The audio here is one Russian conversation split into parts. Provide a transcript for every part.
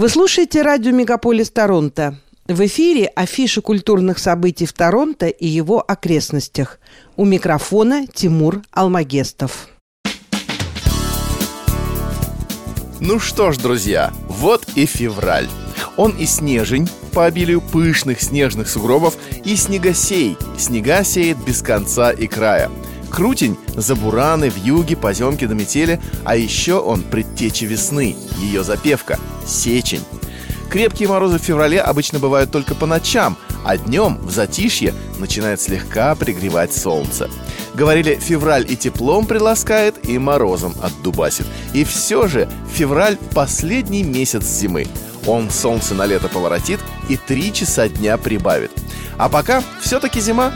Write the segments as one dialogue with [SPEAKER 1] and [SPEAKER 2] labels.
[SPEAKER 1] Вы слушаете радио «Мегаполис Торонто». В эфире афиша культурных событий в Торонто и его окрестностях. У микрофона Тимур Алмагестов.
[SPEAKER 2] Ну что ж, друзья, вот и февраль. Он и снежень по обилию пышных снежных сугробов, и снегосей. Снега сеет без конца и края. Крутень за бураны, вьюги, поземки до метели, а еще он предтеча весны, ее запевка – сечень. Крепкие морозы в феврале обычно бывают только по ночам, а днем в затишье начинает слегка пригревать солнце. Говорили, февраль и теплом приласкает, и морозом отдубасит. И все же февраль – последний месяц зимы. Он солнце на лето поворотит и три часа дня прибавит. А пока все-таки зима.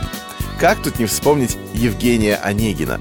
[SPEAKER 2] Как тут не вспомнить Евгения Онегина?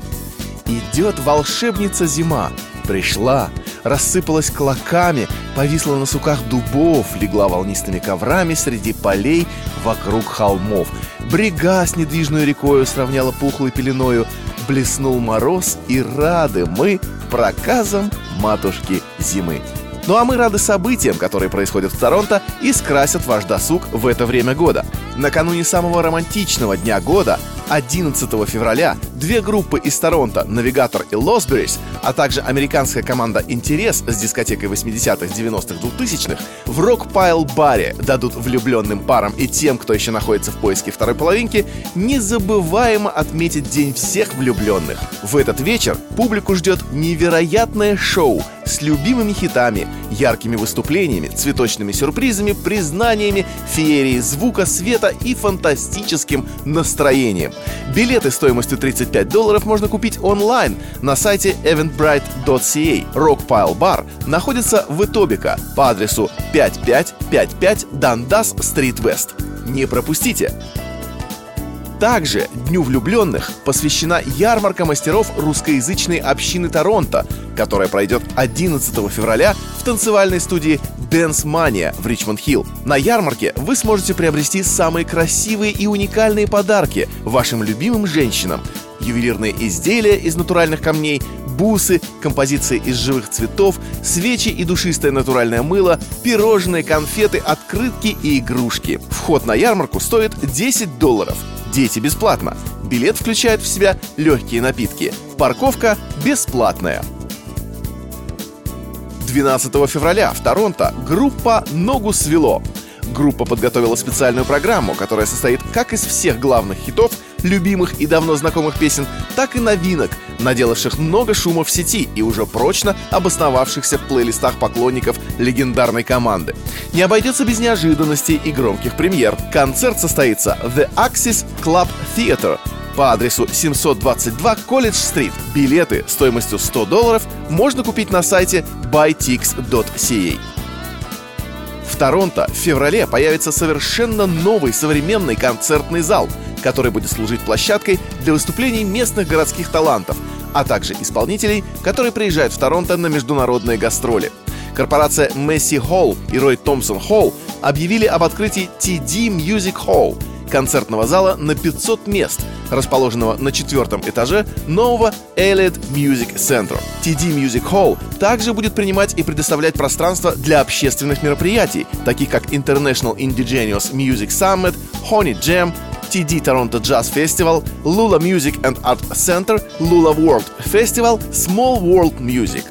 [SPEAKER 2] «Идет волшебница зима, пришла, рассыпалась клоками, повисла на суках дубов, легла волнистыми коврами среди полей вокруг холмов. Брега с недвижной рекою сравняла пухлой пеленою, блеснул мороз, и рады мы проказам матушки зимы. Ну а мы рады событиям, которые происходят в Торонто и скрасят ваш досуг в это время года. Накануне самого романтичного дня года 11 февраля две группы из Торонто, Навигатор и Лосберис, а также американская команда Интерес с дискотекой 80-х, 90-х, 2000-х в рок-пайл-баре дадут влюбленным парам и тем, кто еще находится в поиске второй половинки, незабываемо отметить День всех влюбленных. В этот вечер публику ждет невероятное шоу с любимыми хитами, яркими выступлениями, цветочными сюрпризами, признаниями, феерией звука, света и фантастическим настроением. Билеты стоимостью 35 долларов можно купить онлайн на сайте eventbrite.ca. Rockpile Bar находится в Итобика по адресу 5555 Дандас Стрит Вест. Не пропустите! Также Дню влюбленных посвящена ярмарка мастеров русскоязычной общины Торонто, которая пройдет 11 февраля в танцевальной студии Dance Mania в Ричмонд-Хилл. На ярмарке вы сможете приобрести самые красивые и уникальные подарки вашим любимым женщинам. Ювелирные изделия из натуральных камней, бусы, композиции из живых цветов, свечи и душистое натуральное мыло, пирожные, конфеты, открытки и игрушки. Вход на ярмарку стоит 10 долларов – Дети бесплатно. Билет включает в себя легкие напитки. Парковка бесплатная. 12 февраля в Торонто группа «Ногу свело». Группа подготовила специальную программу, которая состоит как из всех главных хитов, любимых и давно знакомых песен, так и новинок, наделавших много шума в сети и уже прочно обосновавшихся в плейлистах поклонников легендарной команды. Не обойдется без неожиданностей и громких премьер. Концерт состоится в The Axis Club Theater по адресу 722 Колледж-стрит. Билеты стоимостью 100 долларов можно купить на сайте buytix.ca. В Торонто в феврале появится совершенно новый современный концертный зал, который будет служить площадкой для выступлений местных городских талантов, а также исполнителей, которые приезжают в Торонто на международные гастроли. Корпорация Месси Холл и Рой Томпсон Холл объявили об открытии TD Music Hall – концертного зала на 500 мест, расположенного на четвертом этаже нового Elliott Music Center. TD Music Hall также будет принимать и предоставлять пространство для общественных мероприятий, таких как International Indigenous Music Summit, Honey Jam, TD Toronto Jazz Festival, Lula Music and Art Center, Lula World Festival, Small World Music.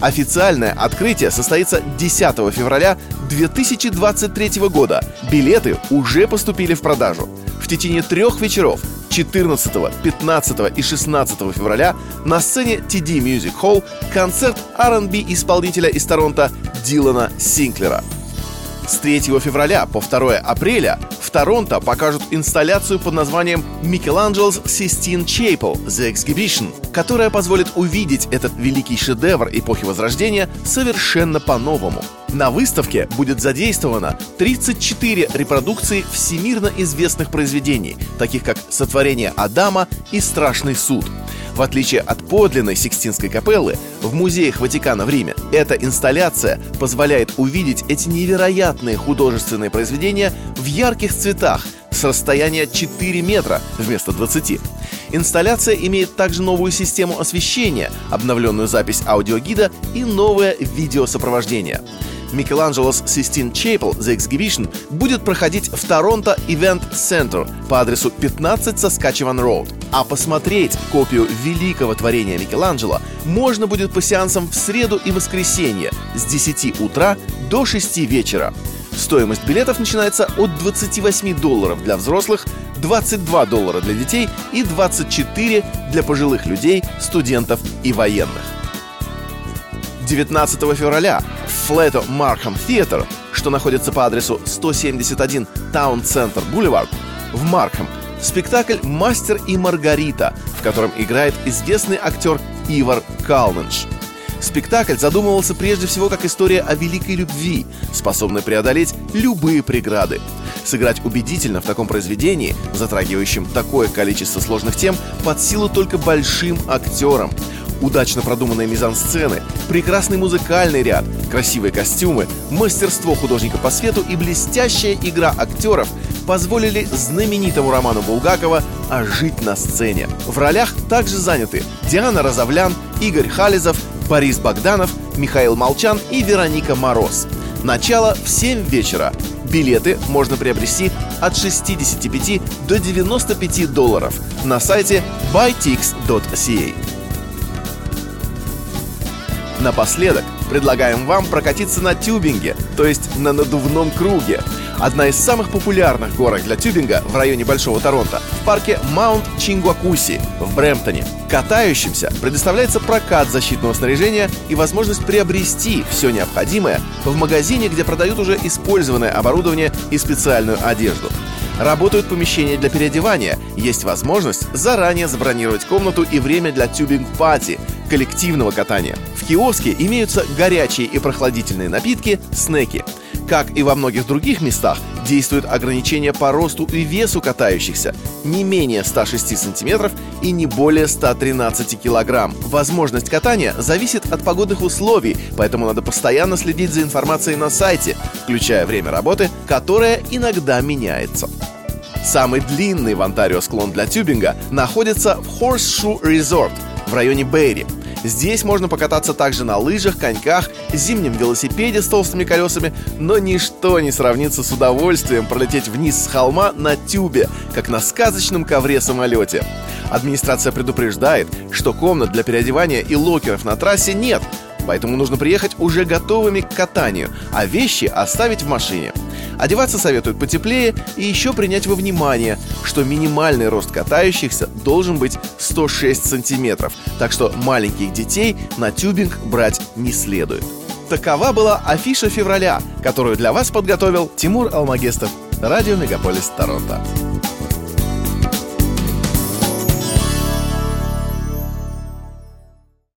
[SPEAKER 2] Официальное открытие состоится 10 февраля 2023 года. Билеты уже поступили в продажу. В течение трех вечеров 14, 15 и 16 февраля на сцене TD Music Hall концерт R&B исполнителя из Торонто Дилана Синклера – с 3 февраля по 2 апреля Торонто покажут инсталляцию под названием Michelangelo's Sistine Chapel The Exhibition, которая позволит увидеть этот великий шедевр эпохи Возрождения совершенно по-новому. На выставке будет задействовано 34 репродукции всемирно известных произведений, таких как «Сотворение Адама» и «Страшный суд», в отличие от подлинной Сикстинской капеллы, в музеях Ватикана в Риме эта инсталляция позволяет увидеть эти невероятные художественные произведения в ярких цветах с расстояния 4 метра вместо 20. Инсталляция имеет также новую систему освещения, обновленную запись аудиогида и новое видеосопровождение. Michelangelo's Sistine Chapel The Exhibition будет проходить в Торонто Event Center по адресу 15 Saskatchewan Road. А посмотреть копию великого творения Микеланджело можно будет по сеансам в среду и воскресенье с 10 утра до 6 вечера. Стоимость билетов начинается от 28 долларов для взрослых, 22 доллара для детей и 24 для пожилых людей, студентов и военных. 19 февраля Флето Мархам Theater, что находится по адресу 171 Таун Центр Бульвар, в Мархам, спектакль «Мастер и Маргарита», в котором играет известный актер Ивар Калненш. Спектакль задумывался прежде всего как история о великой любви, способной преодолеть любые преграды. Сыграть убедительно в таком произведении, затрагивающем такое количество сложных тем, под силу только большим актерам – удачно продуманные мизансцены, прекрасный музыкальный ряд, красивые костюмы, мастерство художника по свету и блестящая игра актеров позволили знаменитому роману Булгакова ожить на сцене. В ролях также заняты Диана Розовлян, Игорь Хализов, Борис Богданов, Михаил Молчан и Вероника Мороз. Начало в 7 вечера. Билеты можно приобрести от 65 до 95 долларов на сайте buytix.ca. Напоследок предлагаем вам прокатиться на тюбинге, то есть на надувном круге. Одна из самых популярных горок для тюбинга в районе Большого Торонто в парке Маунт Чингуакуси в Брэмптоне. Катающимся предоставляется прокат защитного снаряжения и возможность приобрести все необходимое в магазине, где продают уже использованное оборудование и специальную одежду. Работают помещения для переодевания, есть возможность заранее забронировать комнату и время для тюбинг-пати, коллективного катания. В киоске имеются горячие и прохладительные напитки, снеки. Как и во многих других местах, действует ограничение по росту и весу катающихся не менее 106 сантиметров и не более 113 килограмм. Возможность катания зависит от погодных условий, поэтому надо постоянно следить за информацией на сайте, включая время работы, которое иногда меняется. Самый длинный в Онтарио склон для тюбинга находится в Horseshoe Resort в районе Бэйри. Здесь можно покататься также на лыжах, коньках, зимнем велосипеде с толстыми колесами, но ничто не сравнится с удовольствием пролететь вниз с холма на тюбе, как на сказочном ковре-самолете. Администрация предупреждает, что комнат для переодевания и локеров на трассе нет, поэтому нужно приехать уже готовыми к катанию, а вещи оставить в машине – Одеваться советуют потеплее и еще принять во внимание, что минимальный рост катающихся должен быть 106 сантиметров, так что маленьких детей на тюбинг брать не следует. Такова была афиша февраля, которую для вас подготовил Тимур Алмагестов, радио «Мегаполис Торонто».